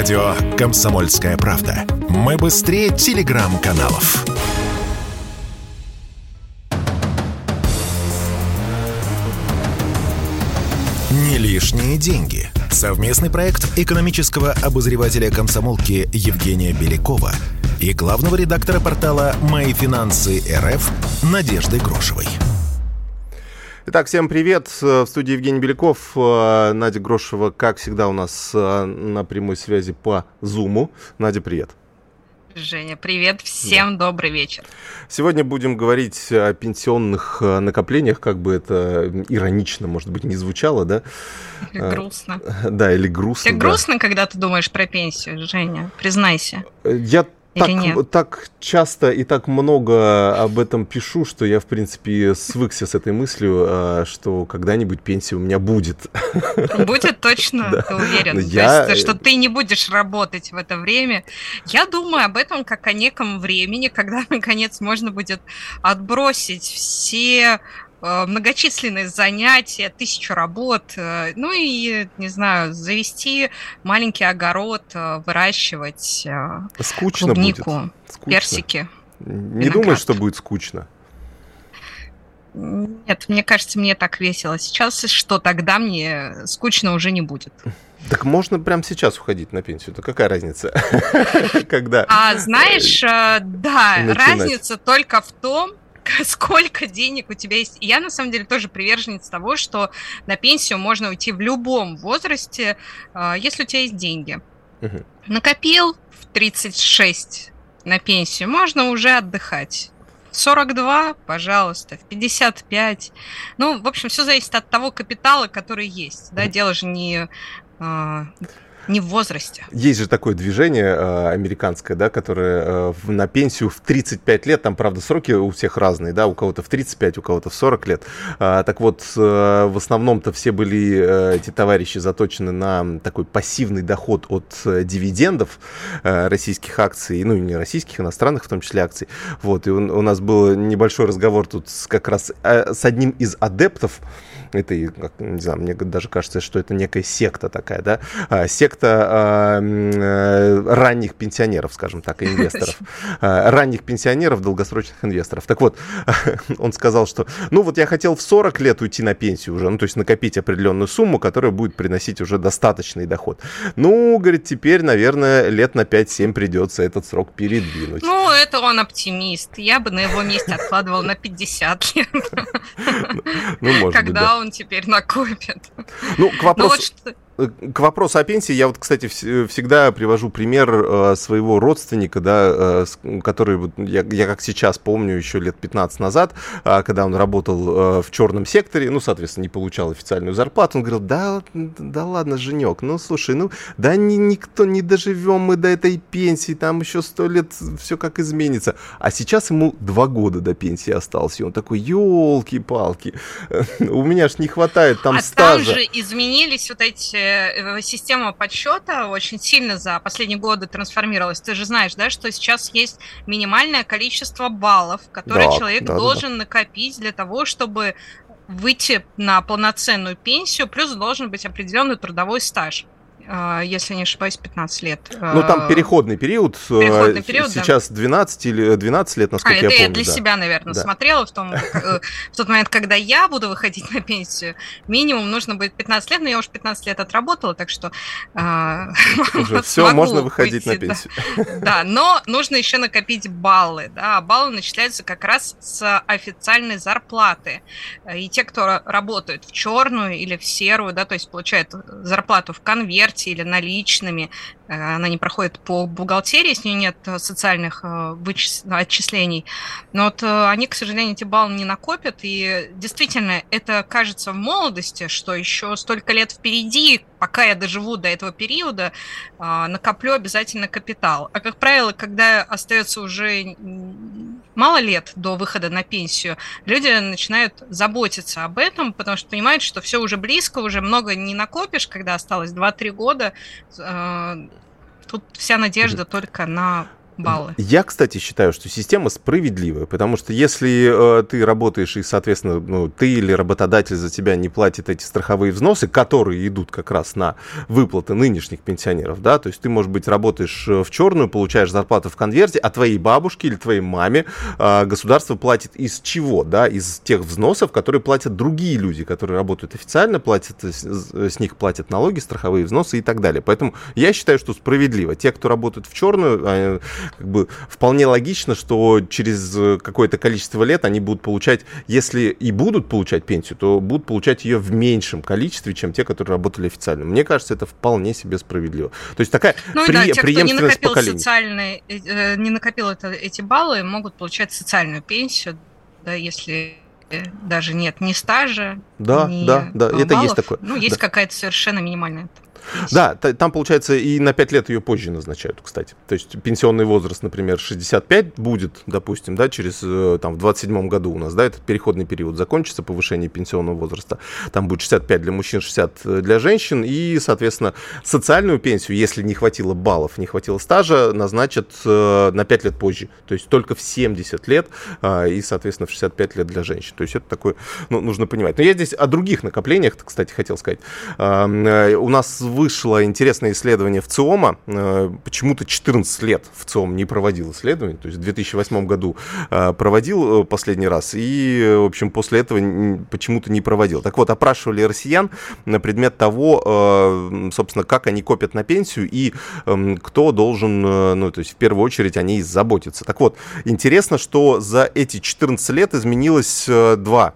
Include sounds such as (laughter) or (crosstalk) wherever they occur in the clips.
Радио «Комсомольская правда». Мы быстрее телеграм-каналов. Не лишние деньги. Совместный проект экономического обозревателя комсомолки Евгения Белякова и главного редактора портала «Мои финансы РФ» Надежды Грошевой. Итак, всем привет. В студии Евгений Беляков. Надя Грошева, как всегда, у нас э, на прямой связи по Зуму. Надя, привет. Женя, привет, всем да. добрый вечер. Сегодня будем говорить о пенсионных э, накоплениях, как бы это иронично, может быть, не звучало, да? (laughs) Или э, грустно. Да, или грустно. Тебе да. грустно, когда ты думаешь про пенсию, Женя? Признайся. Я так, так часто и так много об этом пишу, что я, в принципе, свыкся с этой мыслью, а, что когда-нибудь пенсия у меня будет. Будет точно, да. ты уверен? Я... То есть, что ты не будешь работать в это время. Я думаю об этом как о неком времени, когда, наконец, можно будет отбросить все Э, многочисленные занятия, тысячу работ, э, ну и, не знаю, завести маленький огород, э, выращивать скучно клубнику, будет. Скучно. персики. Не думаешь, что будет скучно? Нет, мне кажется, мне так весело сейчас, что тогда мне скучно уже не будет. Так можно прямо сейчас уходить на пенсию, то какая разница? (laughs) Когда? А знаешь, да, разница только в том, (laughs) сколько денег у тебя есть. И я, на самом деле, тоже приверженец того, что на пенсию можно уйти в любом возрасте, а, если у тебя есть деньги. Угу. Накопил в 36 на пенсию, можно уже отдыхать. 42, пожалуйста, в 55. Ну, в общем, все зависит от того капитала, который есть. Да, дело же не а, не в возрасте. Есть же такое движение э, американское, да, которое э, на пенсию в 35 лет, там, правда, сроки у всех разные, да, у кого-то в 35, у кого-то в 40 лет. Э, так вот, э, в основном-то все были эти товарищи заточены на такой пассивный доход от дивидендов российских акций, ну, не российских, иностранных в том числе акций. Вот, и у, нас был небольшой разговор тут как раз с одним из адептов, это, не знаю, мне даже кажется, что это некая секта такая, да, а, секта э, ранних пенсионеров, скажем так, инвесторов, (laughs) а, ранних пенсионеров, долгосрочных инвесторов. Так вот, (laughs) он сказал, что, ну вот я хотел в 40 лет уйти на пенсию уже, ну то есть накопить определенную сумму, которая будет приносить уже достаточный доход. Ну, говорит, теперь, наверное, лет на 5-7 придется этот срок передвинуть. Ну, это он оптимист. Я бы на его месте откладывал на 50 лет. Ну, может Когда быть, да он теперь накопит. Ну, к вопросу... Ну, вот к вопросу о пенсии, я вот, кстати, всегда привожу пример э, своего родственника, да, э, который, я, я как сейчас помню, еще лет 15 назад, а, когда он работал э, в черном секторе, ну, соответственно, не получал официальную зарплату, он говорил, да, да ладно, Женек, ну, слушай, ну, да ни, никто не доживем мы до этой пенсии, там еще сто лет все как изменится. А сейчас ему два года до пенсии осталось, и он такой, елки-палки, (laughs) у меня ж не хватает там а стажа. там же изменились вот эти Э, система подсчета очень сильно за последние годы трансформировалась. Ты же знаешь, да, что сейчас есть минимальное количество баллов, которые да, человек да, должен да. накопить для того, чтобы выйти на полноценную пенсию, плюс должен быть определенный трудовой стаж. А, если не ошибаюсь, 15 лет. Ну, там а, переходный период. Э, переходный период, Сейчас да. 12 или 12 лет, насколько а, я это помню. я для да. себя, наверное, да. смотрела в, том, э, в тот момент, когда я буду выходить на пенсию. Минимум нужно будет 15 лет, но я уже 15 лет отработала, так что... Уже (laughs) все, можно выходить на пенсию. (laughs) Да, но нужно еще накопить баллы. Да, баллы начисляются как раз с официальной зарплаты. И те, кто работают в черную или в серую, да, то есть получают зарплату в конверте, карте или наличными, э, она не проходит по бухгалтерии, с нее нет э, социальных э, вычис... отчислений. Но вот они, к сожалению, эти баллы не накопят. И действительно, это кажется в молодости, что еще столько лет впереди, пока я доживу до этого периода, накоплю обязательно капитал. А, как правило, когда остается уже мало лет до выхода на пенсию, люди начинают заботиться об этом, потому что понимают, что все уже близко, уже много не накопишь, когда осталось 2-3 года. Тут вся надежда только на баллы. Я, кстати, считаю, что система справедливая, потому что если э, ты работаешь и, соответственно, ну, ты или работодатель за тебя не платит эти страховые взносы, которые идут как раз на выплаты нынешних пенсионеров, да, то есть ты, может быть, работаешь э, в черную, получаешь зарплату в конверте, а твоей бабушке или твоей маме э, государство платит из чего, да, из тех взносов, которые платят другие люди, которые работают официально, платят, с, с них платят налоги, страховые взносы и так далее. Поэтому я считаю, что справедливо. Те, кто работает в черную, а, как бы вполне логично, что через какое-то количество лет они будут получать, если и будут получать пенсию, то будут получать ее в меньшем количестве, чем те, которые работали официально. Мне кажется, это вполне себе справедливо. То есть такая ну, при, да, те, преемственность кто не накопил поколений. Социальные, э, не накопил это, эти баллы, могут получать социальную пенсию, да, если даже нет ни стажа, да, ни да, да, баллов. это есть такое. Ну, есть да. какая-то совершенно минимальная. Да, там, получается, и на 5 лет ее позже назначают, кстати. То есть пенсионный возраст, например, 65 будет, допустим, да, через, э, там, в 27 году у нас, да, этот переходный период закончится, повышение пенсионного возраста. Там будет 65 для мужчин, 60 для женщин. И, соответственно, социальную пенсию, если не хватило баллов, не хватило стажа, назначат э, на 5 лет позже. То есть только в 70 лет э, и, соответственно, в 65 лет для женщин. То есть это такое, ну, нужно понимать. Но я здесь о других накоплениях, кстати, хотел сказать. Э, у нас вышло интересное исследование в ЦИОМа. Э, почему-то 14 лет в ЦИОМ не проводил исследование. То есть в 2008 году э, проводил э, последний раз. И, в общем, после этого почему-то не проводил. Так вот, опрашивали россиян на предмет того, собственно, как они копят на пенсию и эм, кто должен, ну, то есть в первую очередь о ней заботиться. Так вот, интересно, что за эти 14 лет изменилось два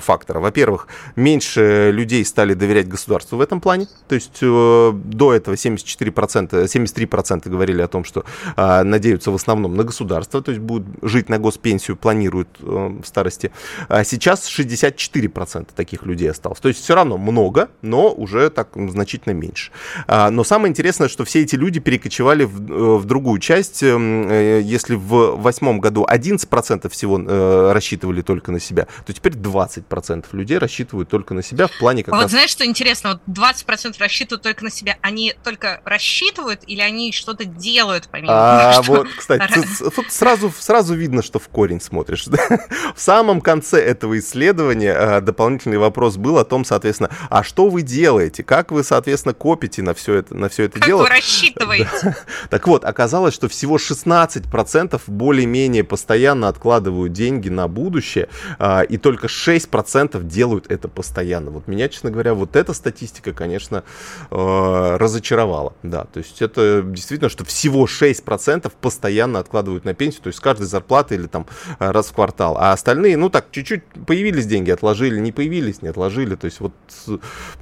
фактора. Во-первых, меньше людей стали доверять государству в этом плане. То есть до этого 74%, 73% говорили о том, что э, надеются в основном на государство, то есть будут жить на госпенсию, планируют э, в старости. А сейчас 64% таких людей осталось. То есть все равно много, но уже так значительно меньше. А, но самое интересное, что все эти люди перекочевали в, в другую часть. Если в восьмом году 11% всего рассчитывали только на себя, то теперь 20% людей рассчитывают только на себя в плане как а раз... Вот знаешь, что интересно? Вот 20% рассчитывают только на себя, они только рассчитывают или они что-то делают помимо а, (laughs) того, Вот, кстати, тут сразу, сразу видно, что в корень смотришь. в самом конце этого исследования а, дополнительный вопрос был о том, соответственно, а что вы делаете, как вы, соответственно, копите на все это, на все это как дело. Как вы рассчитываете? так вот, оказалось, что всего 16% более-менее постоянно откладывают деньги на будущее, а, и только 6% делают это постоянно. Вот меня, честно говоря, вот эта статистика, конечно, э, разочаровало. Да, то есть это действительно, что всего 6% постоянно откладывают на пенсию, то есть с каждой зарплаты или там э, раз в квартал. А остальные, ну так, чуть-чуть появились деньги, отложили, не появились, не отложили. То есть вот,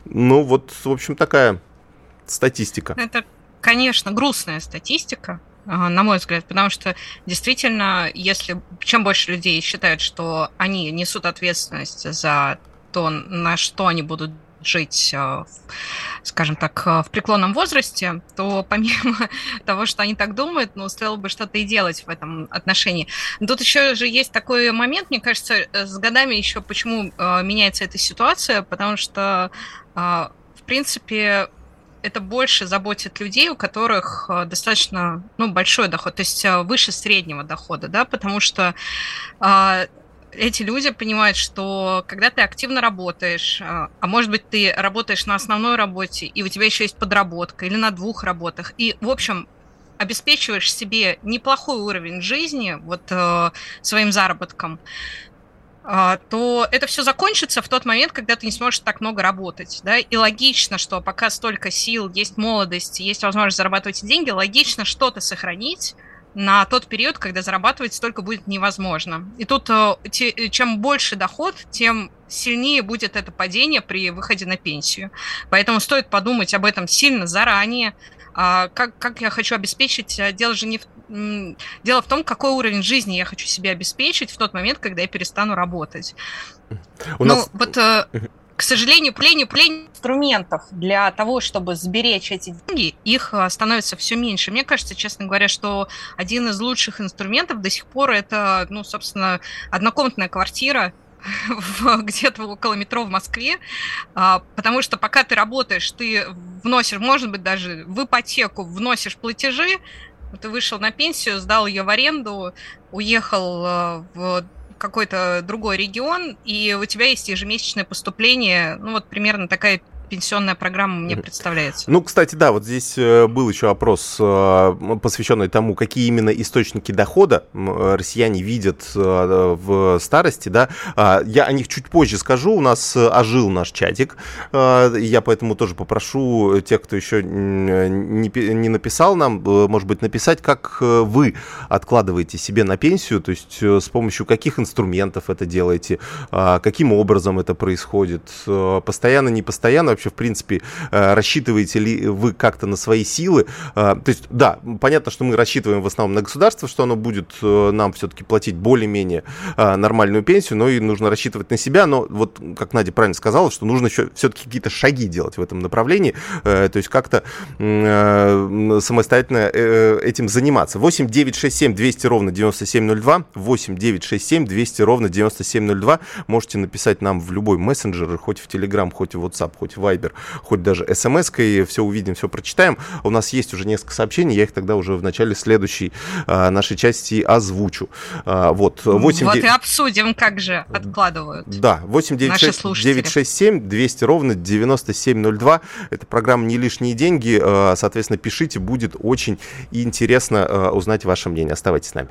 ну вот, в общем, такая статистика. Это, конечно, грустная статистика, э, на мой взгляд, потому что действительно, если чем больше людей считают, что они несут ответственность за то, на что они будут жить, э, скажем так, э, в преклонном возрасте, то (laughs) помимо того, что они так думают, ну, стоило бы что-то и делать в этом отношении. Тут еще же есть такой момент, мне кажется, э, с годами еще почему меняется эта ситуация, потому что, в принципе, это больше заботит людей, у которых достаточно ну, большой доход, то есть выше среднего дохода, да, потому что эти люди понимают, что когда ты активно работаешь, а, а может быть ты работаешь на основной работе, и у тебя еще есть подработка или на двух работах, и, в общем, обеспечиваешь себе неплохой уровень жизни вот э, своим заработком, э, то это все закончится в тот момент, когда ты не сможешь так много работать. Да? И логично, что пока столько сил, есть молодость, есть возможность зарабатывать деньги, логично что-то сохранить, на тот период, когда зарабатывать столько будет невозможно. И тут э, те, чем больше доход, тем сильнее будет это падение при выходе на пенсию. Поэтому стоит подумать об этом сильно заранее. А как, как я хочу обеспечить? Э, дело же не в, дело в том, какой уровень жизни я хочу себе обеспечить в тот момент, когда я перестану работать. У ну, нас... вот э, к сожалению, плению, плению инструментов для того, чтобы сберечь эти деньги, их а, становится все меньше. Мне кажется, честно говоря, что один из лучших инструментов до сих пор это, ну, собственно, однокомнатная квартира, (laughs) где-то около метро в Москве, а, потому что пока ты работаешь, ты вносишь, может быть, даже в ипотеку вносишь платежи, Ты вышел на пенсию, сдал ее в аренду, уехал э, в какой-то другой регион, и у тебя есть ежемесячное поступление, ну вот примерно такая пенсионная программа мне представляется. Ну, кстати, да, вот здесь э, был еще опрос, э, посвященный тому, какие именно источники дохода россияне видят э, в старости, да. А, я о них чуть позже скажу, у нас ожил наш чатик, я поэтому тоже попрошу тех, кто еще не написал нам, может быть, написать, как вы откладываете себе на пенсию, то есть с помощью каких инструментов это делаете, а, каким образом это происходит, постоянно, не постоянно, вообще, в принципе, э, рассчитываете ли вы как-то на свои силы? Э, то есть, да, понятно, что мы рассчитываем в основном на государство, что оно будет э, нам все-таки платить более-менее нормальную пенсию, но и нужно рассчитывать на себя. Но вот, как Надя правильно сказала, что нужно еще все-таки какие-то шаги делать в этом направлении, то есть как-то самостоятельно этим заниматься. 8 9 6 7 200 ровно 9702, 8 9 6 7 200 ровно 9702. Можете написать нам в любой мессенджер, хоть в Telegram, хоть в WhatsApp, хоть в Viber, хоть даже смс-кой, все увидим, все прочитаем. У нас есть уже несколько сообщений, я их тогда уже в начале следующей а, нашей части озвучу. А, вот, 8, вот 9... и обсудим, как же откладывают. Да, 8 9 6, 967 200 ровно 9702. Это программа «Не лишние деньги». А, соответственно, пишите, будет очень интересно узнать ваше мнение. Оставайтесь с нами.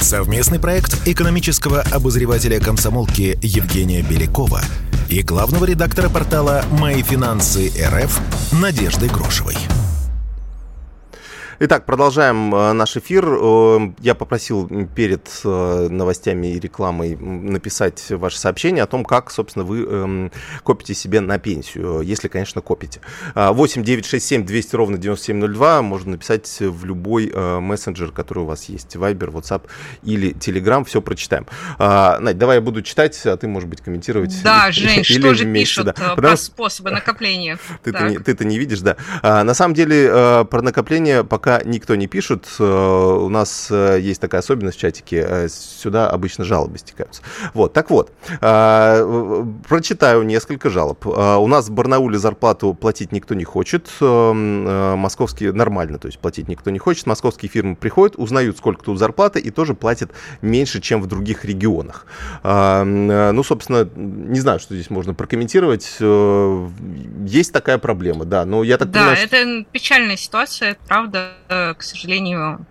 Совместный проект экономического обозревателя комсомолки Евгения Белякова и главного редактора портала «Мои финансы РФ» Надежды Грошевой. Итак, продолжаем э, наш эфир. Э, я попросил перед э, новостями и рекламой написать ваше сообщение о том, как, собственно, вы эм, копите себе на пенсию, если, конечно, копите. 8 9 6 7 200 ровно 9702 можно написать в любой мессенджер, который у вас есть. Viber, WhatsApp или Telegram. Все прочитаем. Надь, давай я буду читать, а ты, может быть, комментировать. Да, Жень, что же пишут да. по способу накопления? (laughs) Ты-то не, ты не видишь, да. На самом деле, про накопление пока пока никто не пишет, э, у нас э, есть такая особенность в чатике, э, сюда обычно жалобы стекаются. Вот, так вот, прочитаю несколько жалоб. У нас в Барнауле зарплату платить никто не хочет, московские нормально, то есть платить никто не хочет, московские фирмы приходят, узнают, сколько тут зарплата, и тоже платят меньше, чем в других регионах. Ну, собственно, не знаю, что здесь можно прокомментировать. Есть такая проблема, да, но я так да, понимаю... Это печальная ситуация, правда, к сожалению,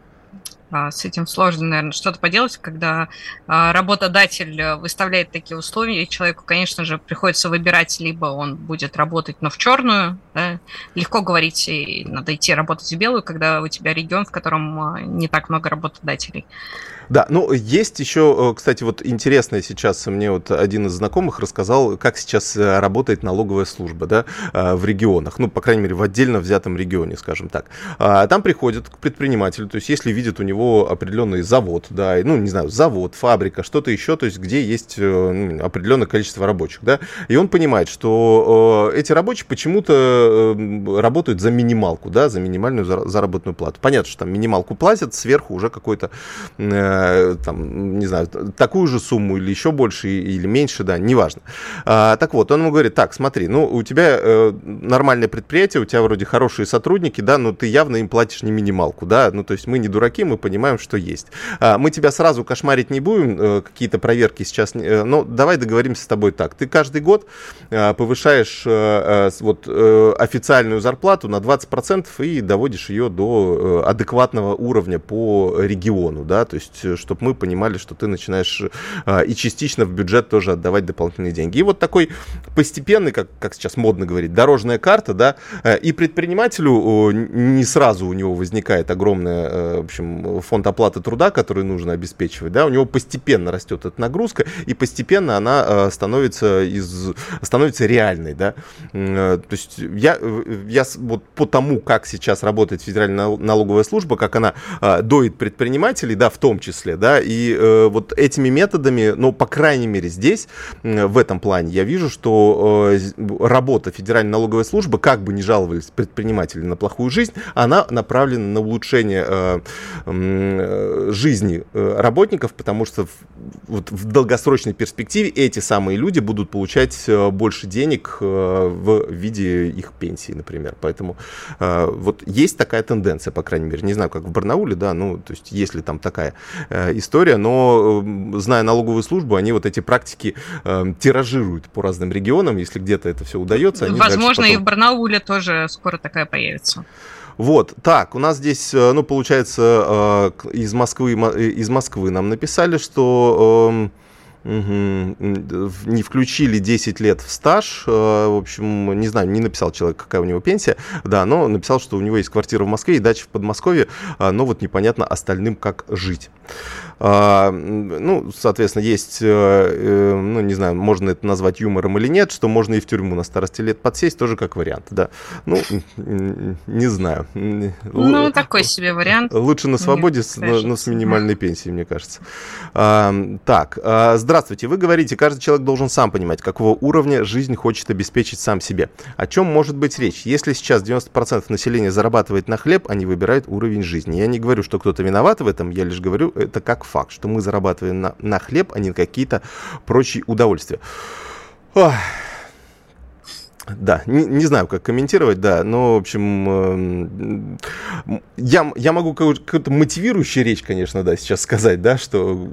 а, с этим сложно, наверное, что-то поделать, когда а, работодатель выставляет такие условия, и человеку, конечно же, приходится выбирать, либо он будет работать, но в черную, да? легко говорить, надо идти работать в белую, когда у тебя регион, в котором а, не так много работодателей. Да, ну есть еще, э, кстати, вот интересное сейчас мне вот один из знакомых рассказал, как сейчас э, работает налоговая служба, да, э, в регионах, ну, по крайней мере, в отдельно взятом регионе, скажем так. А, там приходят к предпринимателю, то есть если видят у него определенный завод, да, ну, не знаю, завод, фабрика, что-то еще, то есть где есть ну, определенное количество рабочих, да, и он понимает, что эти рабочие почему-то работают за минималку, да, за минимальную заработную плату. Понятно, что там минималку платят, сверху уже какой-то Э, там, не знаю, такую же сумму или еще больше, или меньше, да, неважно. А, так вот, он ему говорит, так, смотри, ну, у тебя э, нормальное предприятие, у тебя вроде хорошие сотрудники, да, но ты явно им платишь не минималку, да, ну, то есть мы не дураки, мы понимаем, что есть. А, мы тебя сразу кошмарить не будем, э, какие-то проверки сейчас, э, но давай договоримся с тобой так. Ты каждый год э, повышаешь э, э, вот э, официальную зарплату на 20% и доводишь ее до э, адекватного уровня по региону, да, то есть Э, чтобы мы понимали, что ты начинаешь э, и частично в бюджет тоже отдавать дополнительные деньги. И вот такой постепенный, как, как сейчас модно говорить, дорожная карта, да, э, и предпринимателю не сразу у него возникает огромный, в общем, фонд оплаты труда, который нужно обеспечивать, да, у него постепенно растет эта нагрузка, и постепенно она становится, из, становится реальной, да. То есть я, я вот по тому, как сейчас работает Федеральная налоговая служба, как она доит предпринимателей, да, в том числе, числе, да, и э, вот этими методами, ну, по крайней мере, здесь, э, в этом плане, я вижу, что э, работа Федеральной налоговой службы, как бы ни жаловались предприниматели на плохую жизнь, она направлена на улучшение э, э, жизни э, работников, потому что в, вот в долгосрочной перспективе эти самые люди будут получать э, больше денег э, в виде их пенсии, например. Поэтому э, вот есть такая тенденция, по крайней мере, не знаю, как в Барнауле, да, ну, то есть есть ли там такая история, но, э, зная налоговую службу, они вот эти практики э, тиражируют по разным регионам, если где-то это все удается. Возможно, потом... и в Барнауле тоже скоро такая появится. Вот, так, у нас здесь, э, ну, получается, э, из Москвы, из Москвы нам написали, что эм, Не включили 10 лет в стаж. Э, в общем, не знаю, не написал человек, какая у него пенсия. Да, но написал, что у него есть квартира в Москве и дача в Подмосковье. А, но вот непонятно остальным, как жить. А, ну, соответственно, есть, э, э, ну, не знаю, можно это назвать юмором или нет, что можно и в тюрьму на старости лет подсесть, тоже как вариант, да. Ну, не знаю. Ну, такой себе вариант. Лучше на свободе, но, но с минимальной пенсией, мне кажется. А, так, здравствуйте. Вы говорите, каждый человек должен сам понимать, какого уровня жизнь хочет обеспечить сам себе. О чем может быть речь? Если сейчас 90% населения зарабатывает на хлеб, они выбирают уровень жизни. Я не говорю, что кто-то виноват в этом, я лишь говорю это как факт, что мы зарабатываем на, на хлеб, а не какие-то прочие удовольствия. Ох. Да, не, не знаю, как комментировать, да, но, в общем, э, я, я могу какую-то мотивирующую речь, конечно, да, сейчас сказать, да, что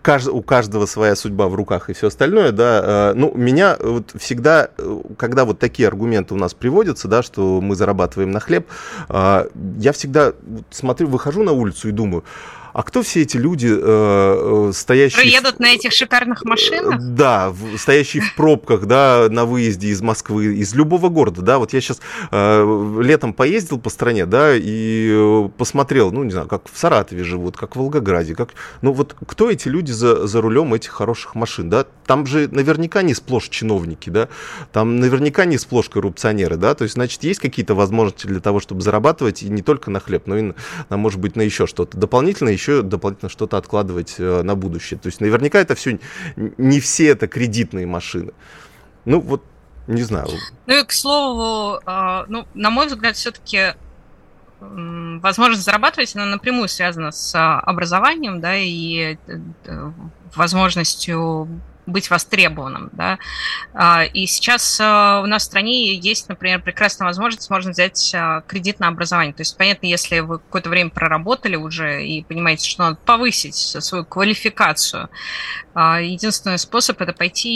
кажд, у каждого своя судьба в руках и все остальное, да, э, ну, меня вот всегда, э, когда вот такие аргументы у нас приводятся, да, что мы зарабатываем на хлеб, э, я всегда смотрю, выхожу на улицу и думаю, а кто все эти люди, э, э стоящие... Которые едут в... на этих шикарных машинах? Да, в, стоящие в пробках, да, на выезде из Москвы, из любого города, да, вот я сейчас э, летом поездил по стране, да, и э, посмотрел, ну, не знаю, как в Саратове живут, как в Волгограде, как... Ну, вот кто эти люди за, за рулем этих хороших машин, да? Там же наверняка не сплошь чиновники, да, там наверняка не сплошь коррупционеры, да, то есть, значит, есть какие-то возможности для того, чтобы зарабатывать и не только на хлеб, но и, на, может быть, на еще что-то. Дополнительно еще дополнительно что-то откладывать э, на будущее. То есть наверняка это все, не все это кредитные машины. Ну вот, не знаю. Ну и к слову, а, ну, на мой взгляд, все-таки возможность зарабатывать, она напрямую связана с а, образованием, да, и э, возможностью быть востребованным. Да? А, и сейчас а, у нас в стране есть, например, прекрасная возможность, можно взять а, кредит на образование. То есть, понятно, если вы какое-то время проработали уже и понимаете, что надо повысить свою квалификацию, единственный способ это пойти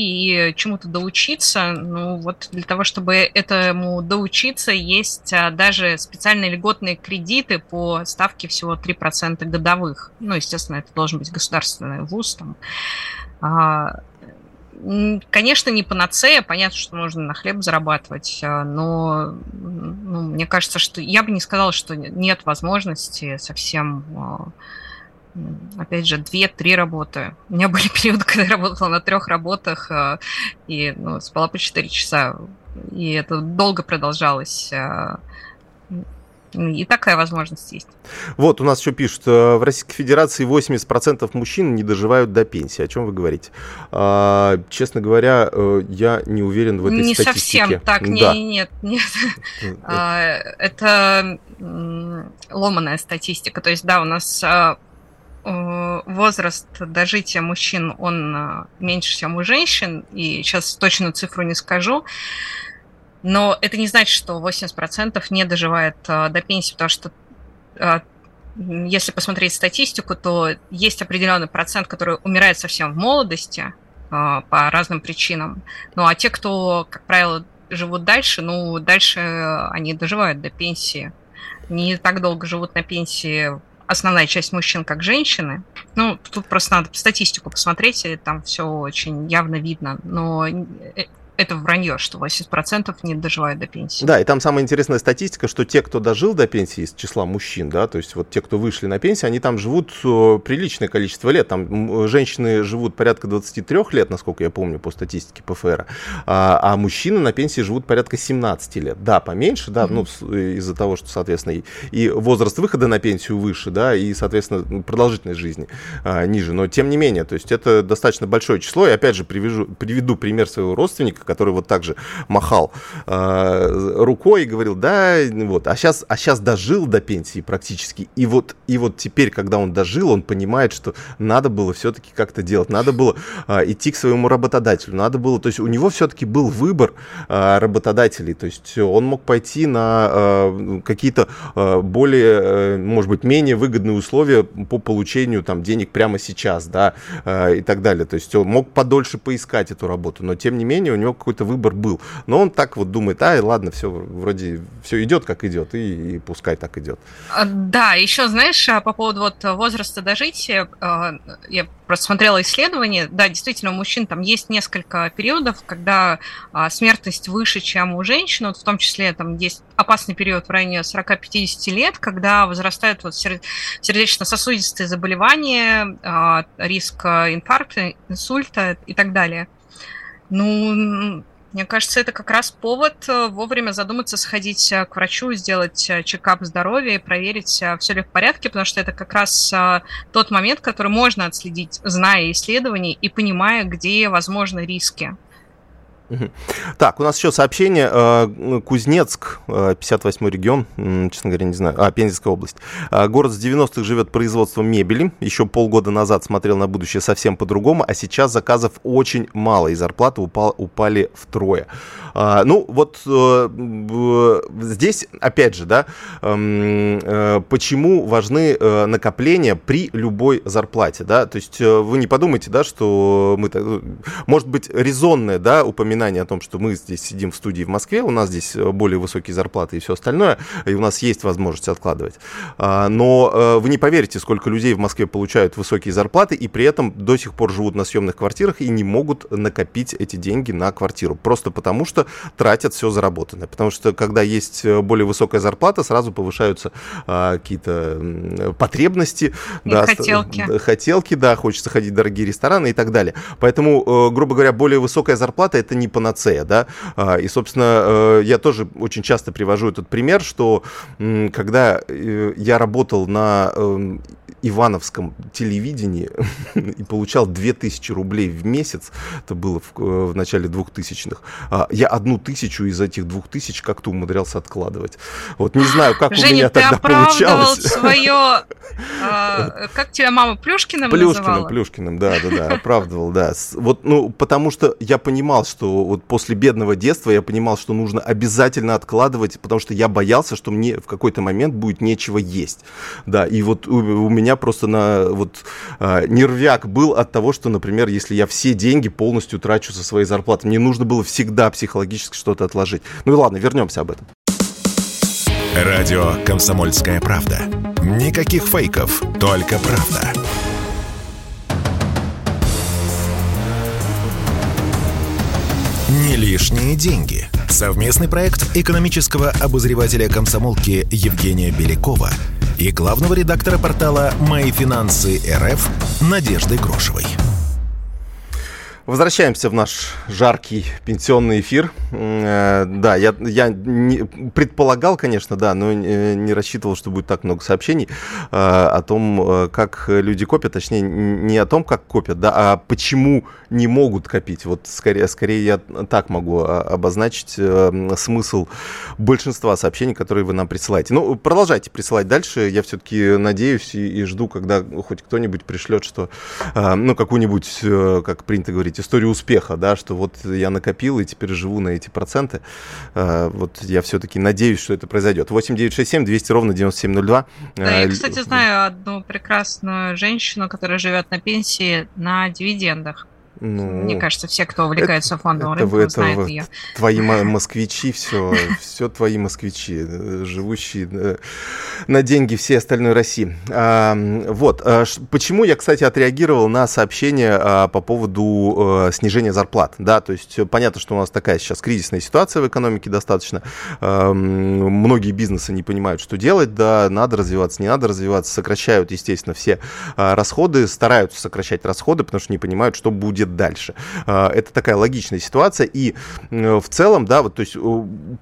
и чему-то доучиться. Ну вот для того, чтобы этому доучиться, есть даже специальные льготные кредиты по ставке всего 3% годовых. Ну, естественно, это должен быть государственный вуз. Там. Конечно, не панацея, понятно, что нужно на хлеб зарабатывать, а, но ну, мне кажется, что я бы не сказала, что нет возможности совсем а, опять же, две-три работы. У меня были (laughs) периоды, когда я работала на трех работах а, и ну, спала по 4 часа. И это долго продолжалось. И такая возможность есть. Вот, у нас еще пишут, э, в Российской Федерации 80% мужчин не доживают до пенсии. О чем вы говорите? А, честно говоря, э, я не уверен в этой не статистике. Не совсем так, да. не, нет, нет. (laughs) А, это ломаная статистика. То есть, да, у нас а, возраст дожития мужчин, он меньше, чем у женщин, и сейчас точно цифру не скажу. Но это не значит, что 80% не доживает а, до пенсии, потому что а, если посмотреть статистику, то есть определенный процент, который умирает совсем в молодости а, по разным причинам. Ну а те, кто, как правило, живут дальше, ну, дальше они доживают до пенсии. Не так долго живут на пенсии основная часть мужчин, как женщины. Ну, тут просто надо статистику посмотреть, и там все очень явно видно. Но э, это вранье, что 80% не доживают до пенсии. Да, и там самая интересная статистика, что те, кто дожил до пенсии из числа мужчин, да, то есть вот те, кто вышли на пенсию, они там живут э, приличное количество лет. Там женщины живут порядка 23 лет, насколько я помню, по статистике ПФР, а, а мужчины на пенсии живут порядка 17 лет. Да, поменьше, да, mm-hmm. ну, из-за того, что, соответственно, и, и возраст выхода на пенсию выше, да, и, соответственно, продолжительность жизни а, ниже. Но, тем не менее, то есть это достаточно большое число. И, опять же, привяжу, приведу пример своего родственника, который вот так же махал э, рукой и говорил, да, вот, а сейчас, а сейчас дожил до пенсии практически. И вот, и вот теперь, когда он дожил, он понимает, что надо было все-таки как-то делать, надо было э, идти к своему работодателю, надо было, то есть у него все-таки был выбор э, работодателей, то есть он мог пойти на э, какие-то э, более, э, может быть, менее выгодные условия по получению там денег прямо сейчас, да, э, и так далее. То есть он мог подольше поискать эту работу, но тем не менее у него какой-то выбор был. Но он так вот думает, а, ладно, все вроде все идет как идет, и, и пускай так идет. А, да, еще знаешь, а, по поводу вот возраста дожития, а, я просто смотрела исследования, да, действительно, у мужчин там есть несколько периодов, когда смертность выше, чем у женщин, вот в том числе там есть опасный период в районе 40-50 лет, когда возрастают вот сердечно-сосудистые заболевания, риск инфаркта, инсульта и так далее. Ну, мне кажется, это как раз повод э, вовремя задуматься, сходить э, к врачу, сделать э, чекап здоровья и проверить, все ли в порядке, потому что это как раз тот момент, который можно отследить, зная исследований и понимая, где возможны риски. Так, у нас еще сообщение. Э, Кузнецк, 58 э, регион, честно говоря, не знаю, а, Пензенская область. Э, город с 90-х живет производством мебели. Еще полгода назад смотрел на будущее совсем по-другому, а сейчас заказов очень мало, и зарплаты упал, упали втрое. Ну, вот здесь, опять же, да, эм, почему важны накопления при любой зарплате, да, то есть вы не подумайте, да, что мы, может быть, резонное, да, упоминание упоминание о том, что мы здесь сидим в студии в Москве, у нас здесь э, более высокие зарплаты и все остальное, и у нас есть возможность откладывать. А, но э, вы не поверите, сколько людей в Москве получают высокие зарплаты и при этом до сих пор живут на съемных квартирах и не могут накопить эти деньги на квартиру. Просто потому, что тратят все заработанное. Потому что когда есть э, более высокая зарплата, сразу повышаются а, какие-то потребности. И да, хотелки. Хотелки, да, хочется ходить в дорогие рестораны и так далее. Поэтому, грубо говоря, более высокая зарплата это не не панацея, да, а, и, собственно, э, я тоже очень часто привожу этот пример, что когда э, я работал на эм, Ивановском телевидении (laughs) и получал 2000 рублей в месяц, это было в, э, в начале 2000-х, а, я одну тысячу из этих двух тысяч как-то умудрялся откладывать. Вот не знаю, как Женя, у меня тогда получалось. свое... (laughs) А, как тебя мама Плюшкиным Плюшкиным, называла? Плюшкиным, да, да, да, оправдывал, да. Вот, ну, потому что я понимал, что вот после бедного детства я понимал, что нужно обязательно откладывать, потому что я боялся, что мне в какой-то момент будет нечего есть. Да, и вот у, у меня просто на вот а, нервяк был от того, что, например, если я все деньги полностью трачу со своей зарплаты, мне нужно было всегда психологически что-то отложить. Ну и ладно, вернемся об этом. Радио «Комсомольская правда». Никаких фейков, только правда. Не лишние деньги. Совместный проект экономического обозревателя комсомолки Евгения Белякова и главного редактора портала «Мои финансы РФ» Надежды Грошевой. Возвращаемся в наш жаркий пенсионный эфир. Э, да, я, я не, предполагал, конечно, да, но не рассчитывал, что будет так много сообщений э, о том, э, как люди копят, точнее, не о том, как копят, да, а почему не могут копить. Вот скорее, скорее я так могу а, обозначить смысл большинства сообщений, которые вы нам присылаете. Ну, продолжайте присылать дальше. Я все-таки надеюсь и, и жду, когда хоть кто-нибудь пришлет, что, ну, какую-нибудь, как принято говорить, сказать, историю успеха, да, что вот я накопил и теперь живу на эти проценты. А, вот я все-таки надеюсь, что это произойдет. 8967 200 ровно 9702. Да, я, кстати, знаю одну прекрасную женщину, которая живет на пенсии на дивидендах. Ну, Мне кажется, все, кто увлекается это, фондовым это, рынком, это, знают вот ее. Твои москвичи, все, все твои москвичи, э, живущие э, на деньги всей остальной России. А, вот, а, почему я, кстати, отреагировал на сообщение а, по поводу снижения зарплат, да, то есть понятно, что у нас такая сейчас кризисная ситуация в экономике достаточно, многие бизнесы не понимают, что делать, да, надо развиваться, не надо развиваться, сокращают, естественно, все расходы, стараются сокращать расходы, потому что не понимают, что будет будет дальше. А, это такая логичная ситуация. И в целом, да, вот, то есть,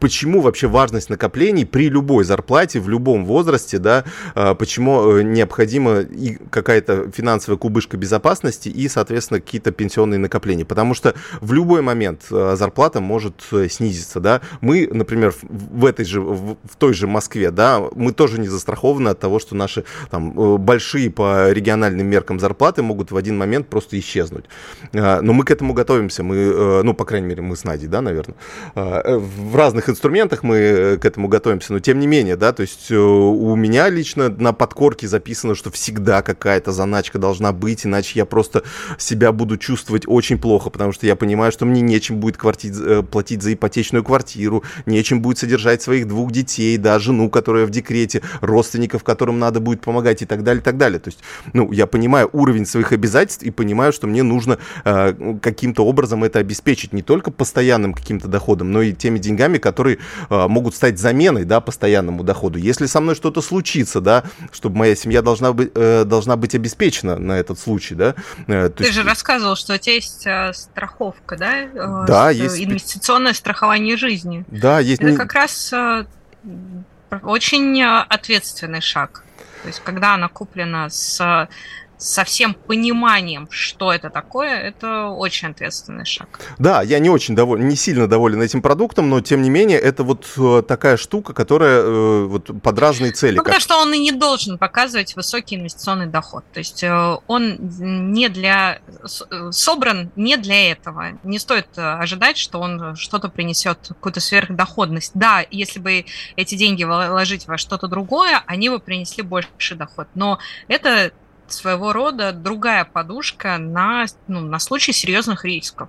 почему вообще важность накоплений при любой зарплате, в любом возрасте, да, а, почему э, необходима и какая-то финансовая кубышка безопасности и, соответственно, какие-то пенсионные накопления. Потому что в любой момент э, зарплата может э, снизиться, да. Мы, например, в этой же, в той же Москве, да, мы тоже не застрахованы от того, что наши там большие по региональным меркам зарплаты могут в один момент просто исчезнуть. А, но мы к этому готовимся. Мы, э, ну, по крайней мере, мы с Надей, да, наверное. А, э, в разных инструментах мы э, к этому готовимся, но тем не менее, да, то есть у меня лично на подкорке записано, что всегда какая-то заначка должна быть, иначе я просто себя буду чувствовать очень плохо, потому что я понимаю, что мне нечем будет квартить, платить за ипотечную квартиру, нечем будет содержать своих двух детей, да, жену, которая в декрете, родственников, которым надо будет помогать и так далее, и так далее. То есть, ну, я понимаю уровень своих обязательств и понимаю, что мне нужно Э, каким-то образом это обеспечить не только постоянным каким-то доходом, но и теми деньгами, которые э, могут стать заменой, да, постоянному доходу. Если со мной что-то случится, да, чтобы моя семья должна быть, э, должна быть обеспечена на этот случай, да. Ты есть... же рассказывал, что у тебя есть страховка, да? Да, есть. Инвестиционное страхование жизни. Да, есть. Это как раз очень ответственный шаг. То есть, когда она куплена с со всем пониманием, что это такое, это очень ответственный шаг. Да, я не очень доволен, не сильно доволен этим продуктом, но тем не менее это вот э, такая штука, которая э, вот под разные цели. Ну, как... потому что он и не должен показывать высокий инвестиционный доход. То есть э, он не для собран не для этого. Не стоит ожидать, что он что-то принесет какую-то сверхдоходность. Да, если бы эти деньги вложить во что-то другое, они бы принесли больше доход. Но это своего рода другая подушка на, ну, на случай серьезных рисков.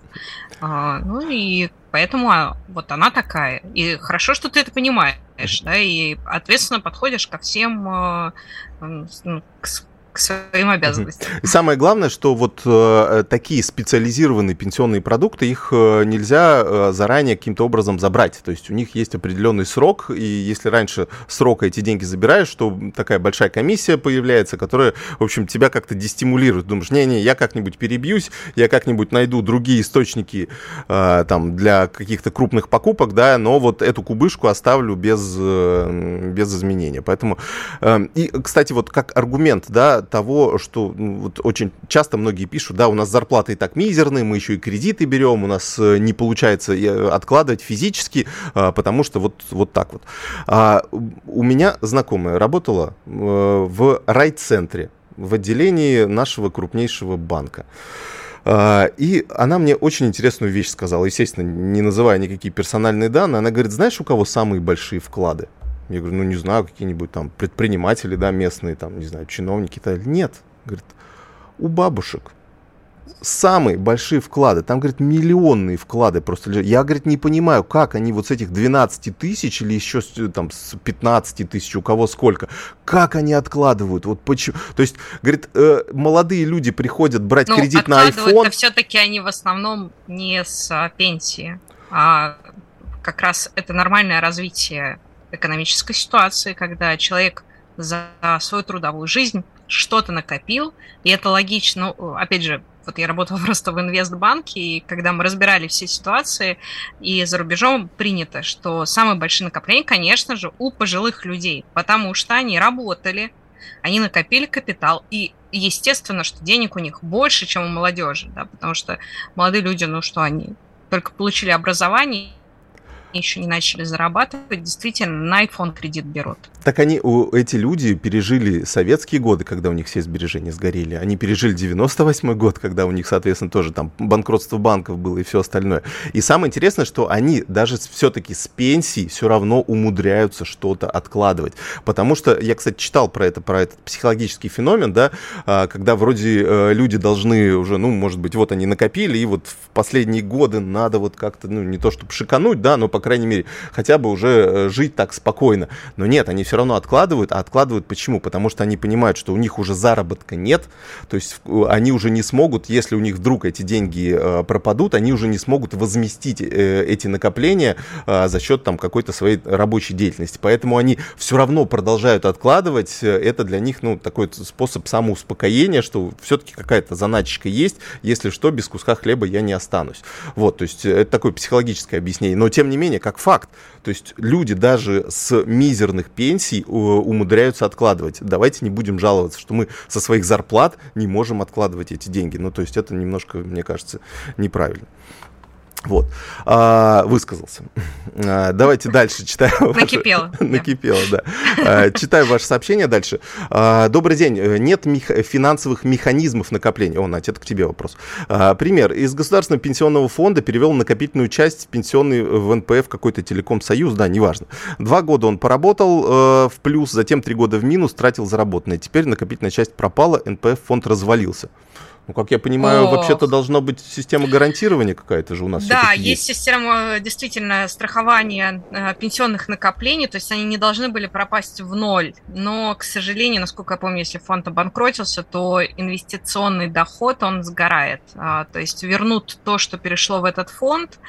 А, ну и поэтому а, вот она такая. И хорошо, что ты это понимаешь, да, и ответственно подходишь ко всем, а, ну, к, к своим обязанностям. И самое главное, что вот э, такие специализированные пенсионные продукты, их э, нельзя э, заранее каким-то образом забрать. То есть у них есть определенный срок, и если раньше срока эти деньги забираешь, то такая большая комиссия появляется, которая, в общем, тебя как-то дестимулирует. Думаешь, не-не, я как-нибудь перебьюсь, я как-нибудь найду другие источники э, там для каких-то крупных покупок, да, но вот эту кубышку оставлю без, э, без изменения. Поэтому, э, и, кстати, вот как аргумент, да, того, что вот очень часто многие пишут, да, у нас зарплаты и так мизерные, мы еще и кредиты берем, у нас э, не получается э, откладывать физически, а, потому что вот, вот так вот. А у меня знакомая работала э, в райцентре, в отделении нашего крупнейшего банка. А, и она мне очень интересную вещь сказала, естественно, не называя никакие персональные данные. Она говорит, знаешь, у кого самые большие вклады? Я говорю, ну не знаю, какие-нибудь там предприниматели, да, местные, там, не знаю, чиновники. -то. Нет, говорит, у бабушек самые большие вклады. Там, говорит, миллионные вклады просто лежат. Я, говорит, не понимаю, как они вот с этих 12 тысяч или еще там с 15 тысяч, у кого сколько, как они откладывают, вот почему. То есть, говорит, э, молодые люди приходят брать ну, кредит на iPhone. все-таки они в основном не с а, пенсии, а как раз это нормальное развитие экономической ситуации, когда человек за свою трудовую жизнь что-то накопил, и это логично. Ну, опять же, вот я работала (laughs) просто в инвестбанке, и когда мы разбирали все ситуации, и за рубежом принято, что самые большие накопления, конечно же, у пожилых людей, потому что они работали, они накопили капитал, и естественно, что денег у них больше, чем у молодежи, да, потому что молодые люди, ну что, они только получили образование, еще не начали зарабатывать, действительно на iPhone кредит берут. Так они, эти люди пережили советские годы, когда у них все сбережения сгорели. Они пережили 98 год, когда у них, соответственно, тоже там банкротство банков было и все остальное. И самое интересное, что они даже все-таки с пенсии все равно умудряются что-то откладывать. Потому что, я, кстати, читал про это, про этот психологический феномен, да, а, когда вроде э, люди должны уже, ну, может быть, вот они накопили, и вот в последние годы надо вот как-то, ну, не то чтобы шикануть, да, но, по крайней мере, хотя бы уже э, жить так спокойно. Но нет, они все равно откладывают, а откладывают почему? Потому что они понимают, что у них уже заработка нет, то есть они уже не смогут, если у них вдруг эти деньги э, пропадут, они уже не смогут возместить эти накопления за счет там какой-то своей рабочей деятельности. Поэтому они все равно продолжают откладывать. Это для них, ну, такой способ самоуспокоения, что все-таки какая-то заначка есть, если что, без куска хлеба я не останусь. Вот, то есть это такое психологическое объяснение. Но, тем не менее, как факт, то есть люди даже с мизерных пенсий э, умудряются откладывать. Давайте не будем жаловаться, что мы со своих зарплат не можем откладывать эти деньги. Ну, то есть это немножко, мне кажется, неправильно. Вот. А, высказался. А, давайте дальше читаю. Накипело. Накипело, да. А, читаю ваше сообщение дальше. А, добрый день. Нет мех... финансовых механизмов накопления. О, Надя, это к тебе вопрос. А, пример. Из Государственного пенсионного фонда перевел накопительную часть пенсионный в НПФ какой-то телеком-союз, да, неважно. Два года он поработал э, в плюс, затем три года в минус, тратил заработанное. Теперь накопительная часть пропала, НПФ фонд развалился. Ну, как я понимаю, вообще-то должна быть система гарантирования какая-то же у нас. Да, есть, есть система действительно страхования э, пенсионных накоплений, то есть они не должны были пропасть в ноль. Но, к сожалению, насколько я помню, если фонд обанкротился, то инвестиционный доход, он сгорает. А, то есть вернут то, что перешло в этот фонд,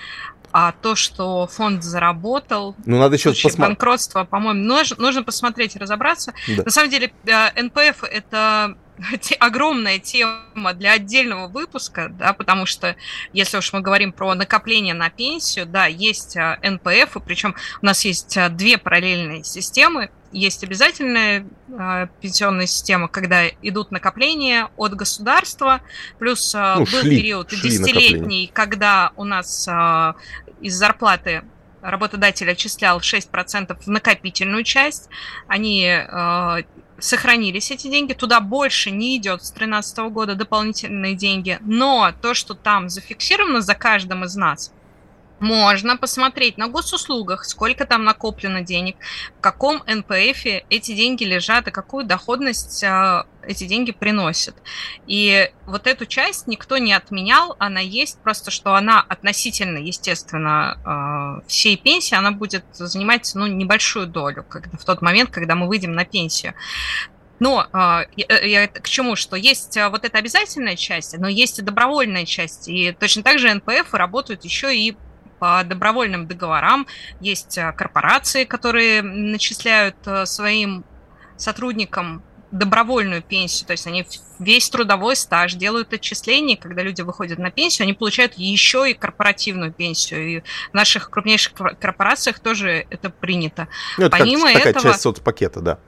а то, что фонд заработал, ну, надо еще посмотреть. банкротство, по-моему, нужно, нужно посмотреть и разобраться. Да. На самом деле, э, НПФ – это (laughs) огромная тема для отдельного выпуска, да, потому что если уж мы говорим про накопление на пенсию, да, есть а, НПФ, и причем у нас есть а, две параллельные системы. Есть обязательная э, пенсионная система, когда идут накопления от государства, плюс э, ну, был шли, период десятилетний, когда у нас э, из зарплаты работодатель отчислял 6% в накопительную часть, они э, сохранились эти деньги, туда больше не идет с 2013 года дополнительные деньги, но то, что там зафиксировано за каждым из нас, можно посмотреть на госуслугах, сколько там накоплено денег, в каком НПФ эти деньги лежат и какую доходность а, эти деньги приносят. И вот эту часть никто не отменял, она есть, просто что она относительно, естественно, а, всей пенсии, она будет занимать ну, небольшую долю когда, в тот момент, когда мы выйдем на пенсию. Но э, я к чему, что есть вот эта обязательная часть, но есть и добровольная часть. И точно так же НПФ работают еще и по добровольным договорам. Есть э, корпорации, которые начисляют э, своим сотрудникам добровольную пенсию, то есть они весь трудовой стаж делают отчисления, когда люди выходят на пенсию, они получают еще и корпоративную пенсию. И в наших крупнейших корпорациях тоже это принято. Ну, это помимо как, этого, часть соцпакета, да.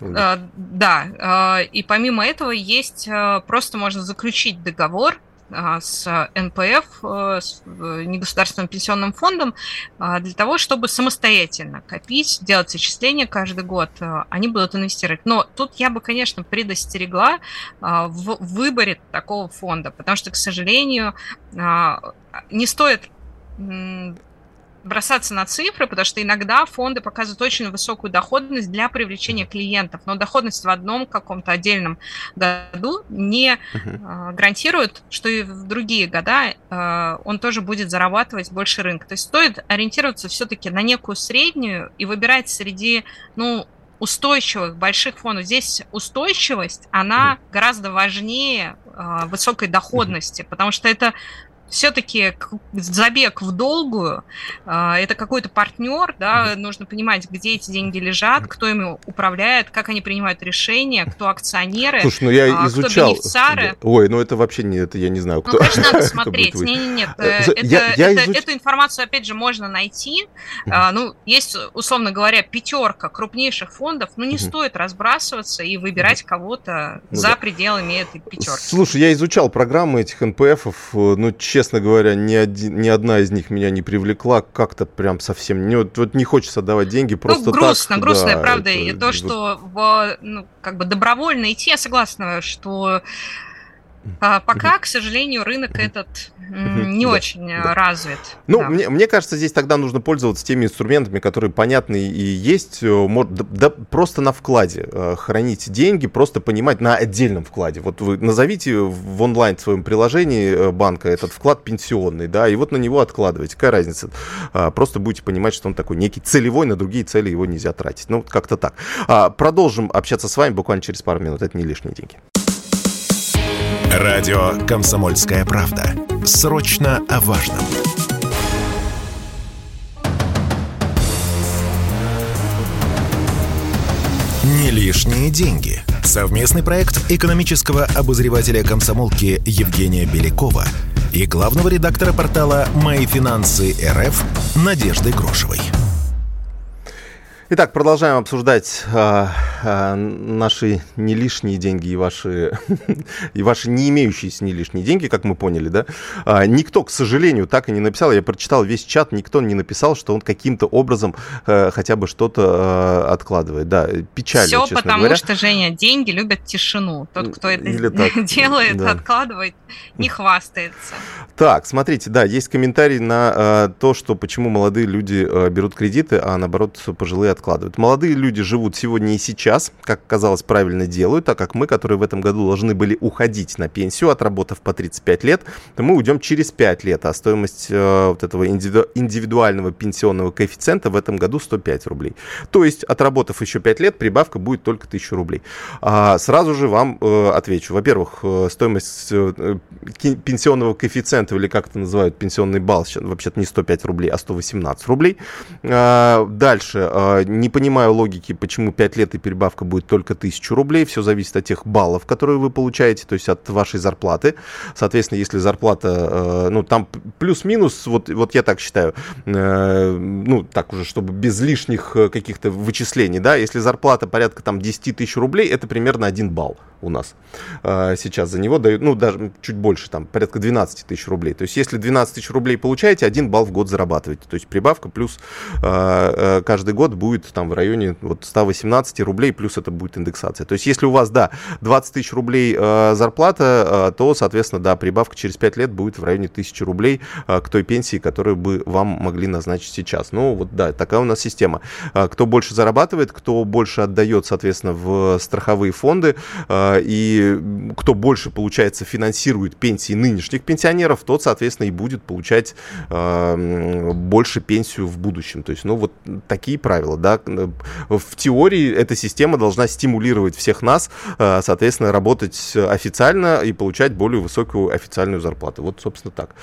Э, да, и помимо этого есть, просто можно заключить договор с НПФ, э, с э, негосударственным пенсионным фондом, а, для того, чтобы самостоятельно копить, делать отчисления каждый год, э, они будут инвестировать. Но тут я бы, конечно, предостерегла а, в выборе такого фонда, потому что, к сожалению, не стоит бросаться на цифры, потому что иногда фонды показывают очень высокую доходность для привлечения клиентов, но доходность в одном каком-то отдельном году не uh-huh. гарантирует, что и в другие года э, он тоже будет зарабатывать больше рынка. То есть стоит ориентироваться все-таки на некую среднюю и выбирать среди, ну, устойчивых больших фондов. Здесь устойчивость, она mm. гораздо важнее э, высокой доходности, mm. потому что это все-таки забег в долгую, а, это какой-то партнер, да, нужно понимать, где эти деньги лежат, кто ими управляет, как они принимают решения, кто акционеры, Слушай, ну я а, изучал. кто бенефициары. Ой, ну это вообще не, это я не знаю, ну, кто. Ну, конечно, надо (laughs) смотреть. Нет, нет, нет. Это, я, я это, изуч... Эту информацию, опять же, можно найти. Uh-huh. Ну, есть, условно говоря, пятерка крупнейших фондов, ну, не стоит разбрасываться и выбирать кого-то ну, за да. пределами этой пятерки. Слушай, я изучал программы этих НПФов, ну, честно говоря, ни, один, ни одна из них меня не привлекла как-то прям совсем. Не, вот, вот не хочется давать деньги просто ну, грустно, так. грустно, да, правда. это, и то, что в, ну, как бы добровольно идти, я согласна, что пока, к сожалению, рынок этот не очень да. развит. Ну, да. мне, мне кажется, здесь тогда нужно пользоваться теми инструментами, которые понятны и есть. Э, да, да, просто на вкладе э, хранить деньги, просто понимать на отдельном вкладе. Вот вы назовите в онлайн своем приложении э, банка этот вклад пенсионный, да, и вот на него откладывайте. Какая разница? Просто будете понимать, что он такой некий целевой, на другие цели его нельзя тратить. Ну, как-то так. А, продолжим общаться с вами буквально через пару минут. Это не лишние деньги. Радио «Комсомольская правда». Срочно о важном. Не лишние деньги. Совместный проект экономического обозревателя комсомолки Евгения Белякова и главного редактора портала «Мои финансы РФ» Надежды Грошевой. Итак, продолжаем обсуждать а, а, наши не лишние деньги и ваши, (laughs) и ваши не имеющиеся не лишние деньги, как мы поняли, да? А, никто, к сожалению, так и не написал. Я прочитал весь чат, никто не написал, что он каким-то образом а, хотя бы что-то а, откладывает. Да, печально, Все честно потому говоря. что, Женя, деньги любят тишину. Тот, кто это (laughs) делает, да. откладывает, не хвастается. Так, смотрите, да, есть комментарий на а, то, что почему молодые люди а, берут кредиты, а наоборот пожилые откладывают. Молодые люди живут сегодня и сейчас, как казалось, правильно делают, так как мы, которые в этом году должны были уходить на пенсию, отработав по 35 лет, то мы уйдем через 5 лет, а стоимость э, вот этого индивиду- индивидуального пенсионного коэффициента в этом году 105 рублей. То есть, отработав еще 5 лет, прибавка будет только 1000 рублей. А, сразу же вам э, отвечу. Во-первых, э, стоимость э, пенсионного коэффициента, или как это называют, пенсионный балл, вообще-то не 105 рублей, а 118 рублей. А, дальше, а, не понимаю логики, почему 5 лет и перебавка будет только 1000 рублей. Все зависит от тех баллов, которые вы получаете, то есть от вашей зарплаты. Соответственно, если зарплата, э, ну, там плюс-минус, вот, вот я так считаю, э, ну, так уже, чтобы без лишних э, каких-то вычислений, да, если зарплата порядка там 10 тысяч рублей, это примерно 1 балл у нас сейчас за него дают, ну, даже чуть больше, там, порядка 12 тысяч рублей. То есть, если 12 тысяч рублей получаете, 1 балл в год зарабатываете. То есть, прибавка плюс каждый год будет там в районе вот 118 рублей, плюс это будет индексация. То есть, если у вас, да, 20 тысяч рублей зарплата, то, соответственно, да, прибавка через 5 лет будет в районе 1000 рублей к той пенсии, которую бы вам могли назначить сейчас. Ну, вот, да, такая у нас система. Кто больше зарабатывает, кто больше отдает, соответственно, в страховые фонды, и кто больше, получается, финансирует пенсии нынешних пенсионеров, тот, соответственно, и будет получать э, больше пенсию в будущем. То есть, ну, вот такие правила да, в теории эта система должна стимулировать всех нас, э, соответственно, работать официально и получать более высокую официальную зарплату. Вот, собственно, так.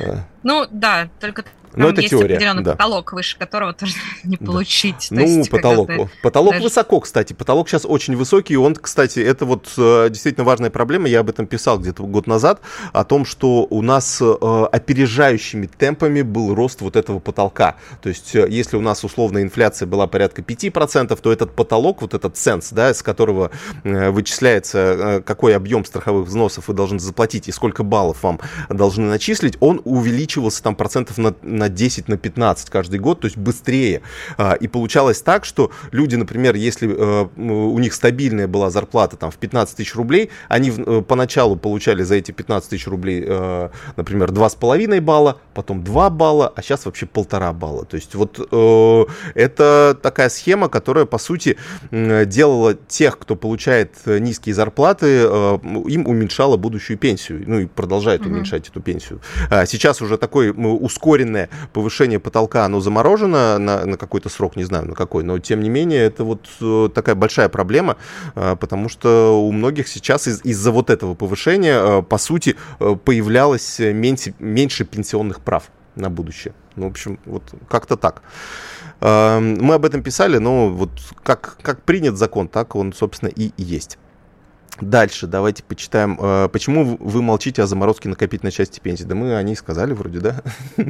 Э. Ну, да, только но это есть теория, определенный да. потолок, выше которого тоже (laughs) не получить. Да. Ну, есть, потолок. Потолок даже... высоко, кстати. Потолок сейчас очень высокий. И он, кстати, это вот э, действительно важная проблема. Я об этом писал где-то год назад, о том, что у нас э, опережающими темпами был рост вот этого потолка. То есть, э, если у нас условная инфляция была порядка 5%, то этот потолок, вот этот сенс, да, с которого вычисляется, какой объем страховых взносов вы должны заплатить и сколько баллов вам должны начислить, он увеличивался там процентов на на 10, на 15 каждый год, то есть быстрее. А, и получалось так, что люди, например, если э, у них стабильная была зарплата там в 15 тысяч рублей, они э, поначалу получали за эти 15 тысяч рублей, э, например, 2,5 балла, потом 2 балла, а сейчас вообще полтора балла. То есть вот это такая схема, которая, по сути, делала тех, кто получает низкие зарплаты, им уменьшала будущую пенсию, ну и продолжает угу. уменьшать эту пенсию. А сейчас уже такое ускоренное повышение потолка, оно заморожено на, на какой-то срок, не знаю на какой, но тем не менее это вот э, такая большая проблема, э, потому что у многих сейчас из- из-за вот этого повышения, э, по сути, появлялось меньше, меньше пенсионных прав на будущее. Ну, в общем, вот как-то так. Мы об этом писали, но вот как, как принят закон, так он, собственно, и есть. Дальше давайте почитаем. Э, почему вы молчите о заморозке накопительной части пенсии? Да мы о ней сказали вроде, да? (laughs)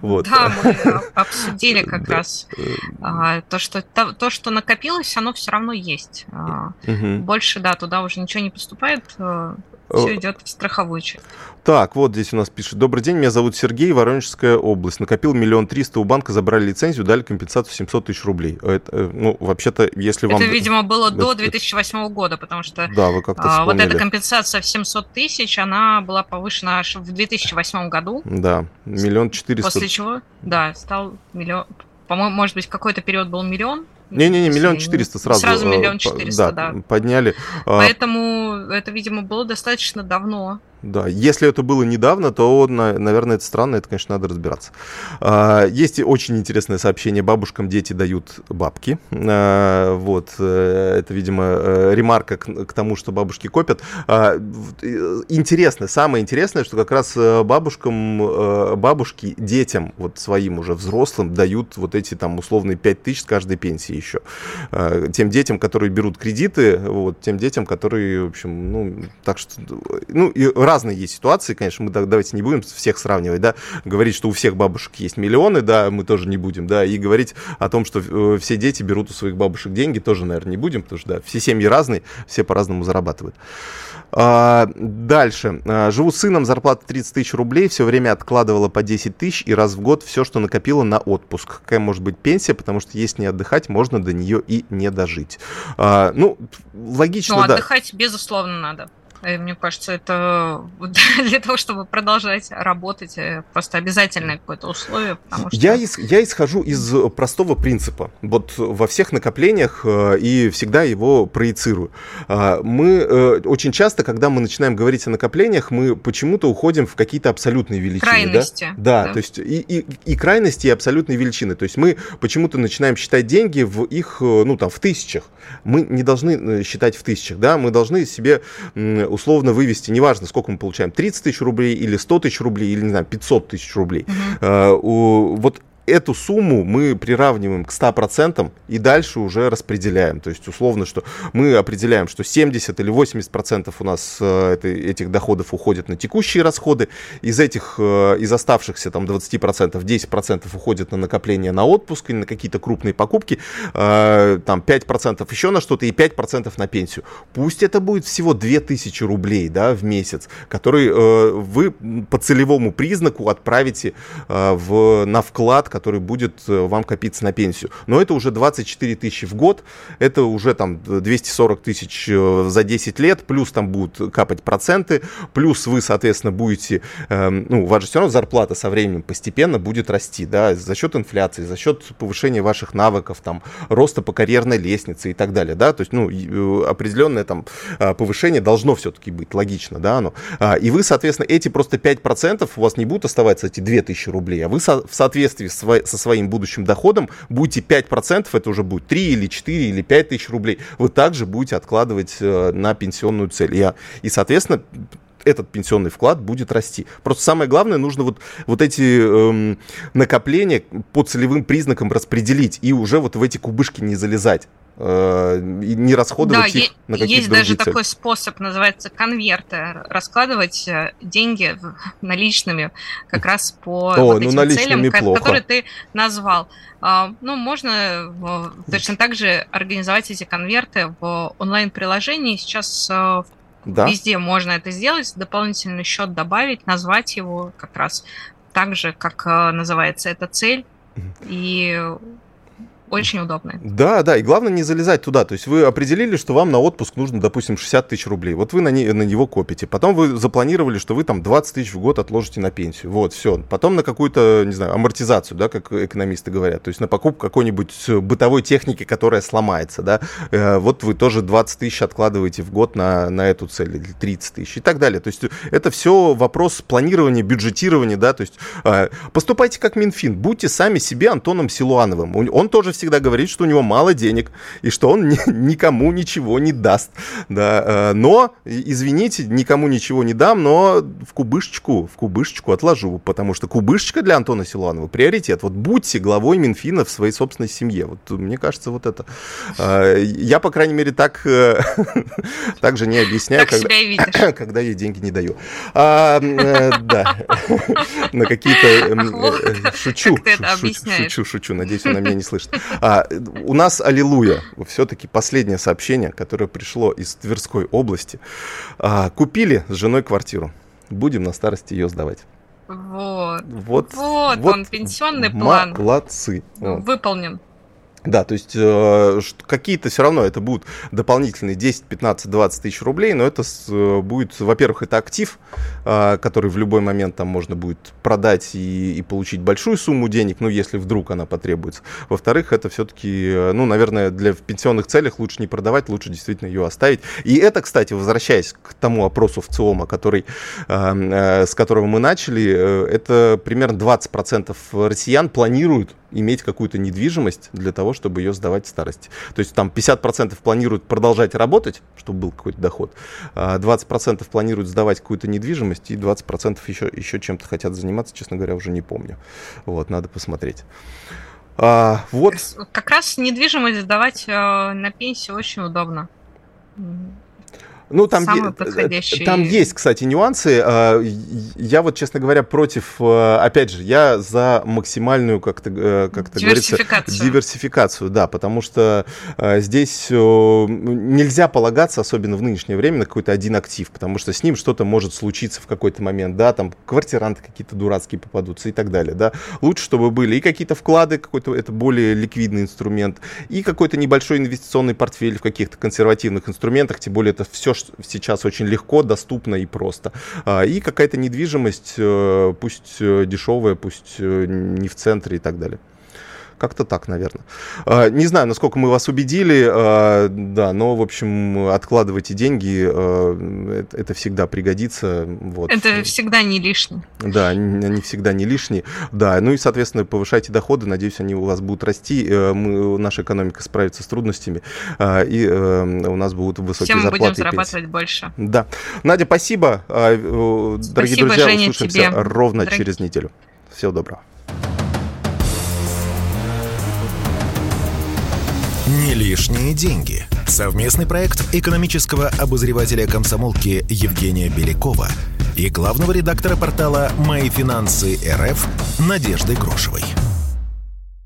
вот. Да, мы обсудили как раз а, то, что то, что накопилось, оно все равно есть. А, больше, да, туда уже ничего не поступает. Э, все идет в страховой чек. Так, вот здесь у нас пишет. Добрый день, меня зовут Сергей, Воронежская область. Накопил миллион триста, у банка забрали лицензию, дали компенсацию 700 тысяч рублей. Это, э, ну, вообще-то, если вам... Это, видимо, было до 2008 года, потому что да, вы как-то а, вот эта компенсация в 700 тысяч, она была повышена аж в 2008 году. Да, миллион четыреста. После чего, да, стал миллион... По-моему, может быть, какой-то период был миллион, не-не-не, миллион четыреста сразу. Сразу миллион четыреста, да, да. Подняли. А Поэтому это, видимо, было достаточно давно. Да, если это было недавно, то, наверное, это странно, это, конечно, надо разбираться. А, есть очень интересное сообщение. Бабушкам дети дают бабки. А, вот, э, это, видимо, э, ремарка к тому, что бабушки копят. А, интересно, самое интересное, что как раз э, бабушкам, бабушки детям, вот своим уже взрослым, дают вот эти там условные 5 тысяч с каждой пенсии еще. Тем детям, которые берут кредиты, вот, тем детям, которые, в общем, ну, так что, ну, и разные есть ситуации, конечно, мы давайте не будем всех сравнивать, да, говорить, что у всех бабушек есть миллионы, да, мы тоже не будем, да, и говорить о том, что э, все дети берут у своих бабушек деньги, тоже, наверное, не будем, потому что, да, все семьи разные, все по-разному зарабатывают. А, дальше. А, живу с сыном, зарплата 30 тысяч рублей, все время откладывала по 10 тысяч и раз в год все, что накопила на отпуск. Какая может быть пенсия, потому что если не отдыхать, можно до нее и не дожить. А, ну, логично, ну, да. отдыхать, безусловно, надо. И мне кажется, это (laughs) для того, чтобы продолжать работать, э, просто обязательное какое-то условие. Потому что... я, ис, я исхожу из простого принципа. Вот во всех накоплениях э, и всегда его проецирую. А, мы э, очень часто, когда мы начинаем говорить о накоплениях, мы почему-то уходим в какие-то абсолютные величины. Крайности. Да, да, да. то есть и, и, и крайности, и абсолютные величины. То есть мы почему-то начинаем считать деньги в их, ну там, в тысячах. Мы не должны считать в тысячах, да, мы должны себе условно вывести, неважно, сколько мы получаем, 30 тысяч рублей или 100 тысяч рублей или, не знаю, 500 тысяч рублей. Uh-huh. Вот эту сумму мы приравниваем к 100% и дальше уже распределяем. То есть условно, что мы определяем, что 70 или 80% у нас э, этих доходов уходят на текущие расходы, из этих, э, из оставшихся там 20% 10% уходят на накопление на отпуск или на какие-то крупные покупки, э, там 5% еще на что-то и 5% на пенсию. Пусть это будет всего 2000 рублей да, в месяц, который вы по целевому признаку отправите в, на вклад, который будет э, вам копиться на пенсию. Но это уже 24 тысячи в год, это уже там 240 тысяч э, за 10 лет, плюс там будут капать проценты, плюс вы, соответственно, будете, эм, ну, у вас же все равно зарплата со временем постепенно будет расти, да, за счет инфляции, за счет повышения ваших навыков, там, роста по карьерной лестнице и так далее, да, то есть, ну, э, определенное там повышение должно все-таки быть, логично, да, оно. А, и вы, соответственно, эти просто 5% у вас не будут оставаться эти 2000 рублей, а вы в соответствии с со своим будущим доходом будете 5%, это уже будет 3 или 4 или 5 тысяч рублей, вы также будете откладывать э, на пенсионную цель. И, и соответственно, этот пенсионный вклад будет расти. Просто самое главное, нужно вот, вот эти эм, накопления по целевым признакам распределить и уже вот в эти кубышки не залезать. Э, не расходовать да, их на какие-то есть даже цели. такой способ, называется конверты, раскладывать э, деньги (laughs) наличными как раз по О, вот ну, этим целям, неплохо. которые ты назвал. А, ну, можно точно так же организовать эти конверты в онлайн-приложении. Сейчас э, да. везде можно это сделать, дополнительный счет добавить, назвать его как раз так же, как называется эта цель. И очень удобно. Да, да, и главное не залезать туда. То есть вы определили, что вам на отпуск нужно, допустим, 60 тысяч рублей. Вот вы на, не, на него копите. Потом вы запланировали, что вы там 20 тысяч в год отложите на пенсию. Вот, все. Потом на какую-то, не знаю, амортизацию, да, как экономисты говорят. То есть на покупку какой-нибудь бытовой техники, которая сломается, да. Э, вот вы тоже 20 тысяч откладываете в год на, на эту цель, или 30 тысяч и так далее. То есть это все вопрос планирования, бюджетирования, да. То есть э, поступайте как Минфин, будьте сами себе Антоном Силуановым. Он тоже всегда говорит, что у него мало денег и что он (laughs) ни, никому ничего не даст. Да. Э, но, извините, никому ничего не дам, но в кубышечку, в кубышечку отложу, потому что кубышечка для Антона Силуанова приоритет. Вот будьте главой Минфина в своей собственной семье. Вот мне кажется, вот это. Э, я, по крайней мере, так, э, (laughs) так же не объясняю, когда, (coughs) когда я деньги не даю. А, да. (laughs) На какие-то... Шучу, шучу, шучу, шучу. Надеюсь, она меня не слышит. А, у нас аллилуйя. Все-таки последнее сообщение, которое пришло из Тверской области. А, купили с женой квартиру. Будем на старости ее сдавать. Вот. Вот, вот, вот он, пенсионный план. Молодцы. Выполнен. Да, то есть э, какие-то все равно это будут дополнительные 10, 15, 20 тысяч рублей, но это с, э, будет, во-первых, это актив, э, который в любой момент там можно будет продать и, и получить большую сумму денег, ну, если вдруг она потребуется. Во-вторых, это все-таки, э, ну, наверное, для в пенсионных целях лучше не продавать, лучше действительно ее оставить. И это, кстати, возвращаясь к тому опросу в ЦИОМа, который, э, э, с которого мы начали, э, это примерно 20% россиян планируют иметь какую-то недвижимость для того, чтобы ее сдавать в старости. То есть там 50% планируют продолжать работать, чтобы был какой-то доход, 20% а планируют сдавать какую-то недвижимость, и 20% еще, еще чем-то хотят заниматься, честно говоря, уже не помню. Вот, надо посмотреть. А, вот. Как раз недвижимость сдавать э, на пенсию очень удобно. Ну, там, е- подходящий... там есть, кстати, нюансы. А, я вот, честно говоря, против, э, опять же, я за максимальную, как-то, э, как говорится, диверсификацию, да, потому что э, здесь нельзя полагаться, особенно в нынешнее время, на какой-то один актив, потому что с ним что-то может случиться в какой-то момент, да, там квартиранты какие-то дурацкие попадутся и так далее, да. Лучше, чтобы были и какие-то вклады, какой-то это более ликвидный инструмент, и какой-то небольшой инвестиционный портфель в каких-то консервативных инструментах, тем более это все, сейчас очень легко, доступно и просто. А, и какая-то недвижимость, э, пусть э, дешевая, пусть э, не в центре и так далее. Как-то так, наверное. А, не знаю, насколько мы вас убедили, а, да, но, в общем, откладывайте деньги, а, это всегда пригодится. Вот. Это всегда не лишнее. Да, они всегда не лишние. Да, ну и, соответственно, повышайте доходы, надеюсь, они у вас будут расти, э, мы, наша экономика справится с трудностями, и э, у нас будут высокие Всем зарплаты. Всем будем зарабатывать больше. Да. Надя, спасибо. Дорогие спасибо, друзья, Женя, услышимся тебе. ровно Дорогие. через неделю. Всего доброго. Не лишние деньги. Совместный проект экономического обозревателя комсомолки Евгения Белякова и главного редактора портала «Мои финансы РФ» Надежды Грошевой.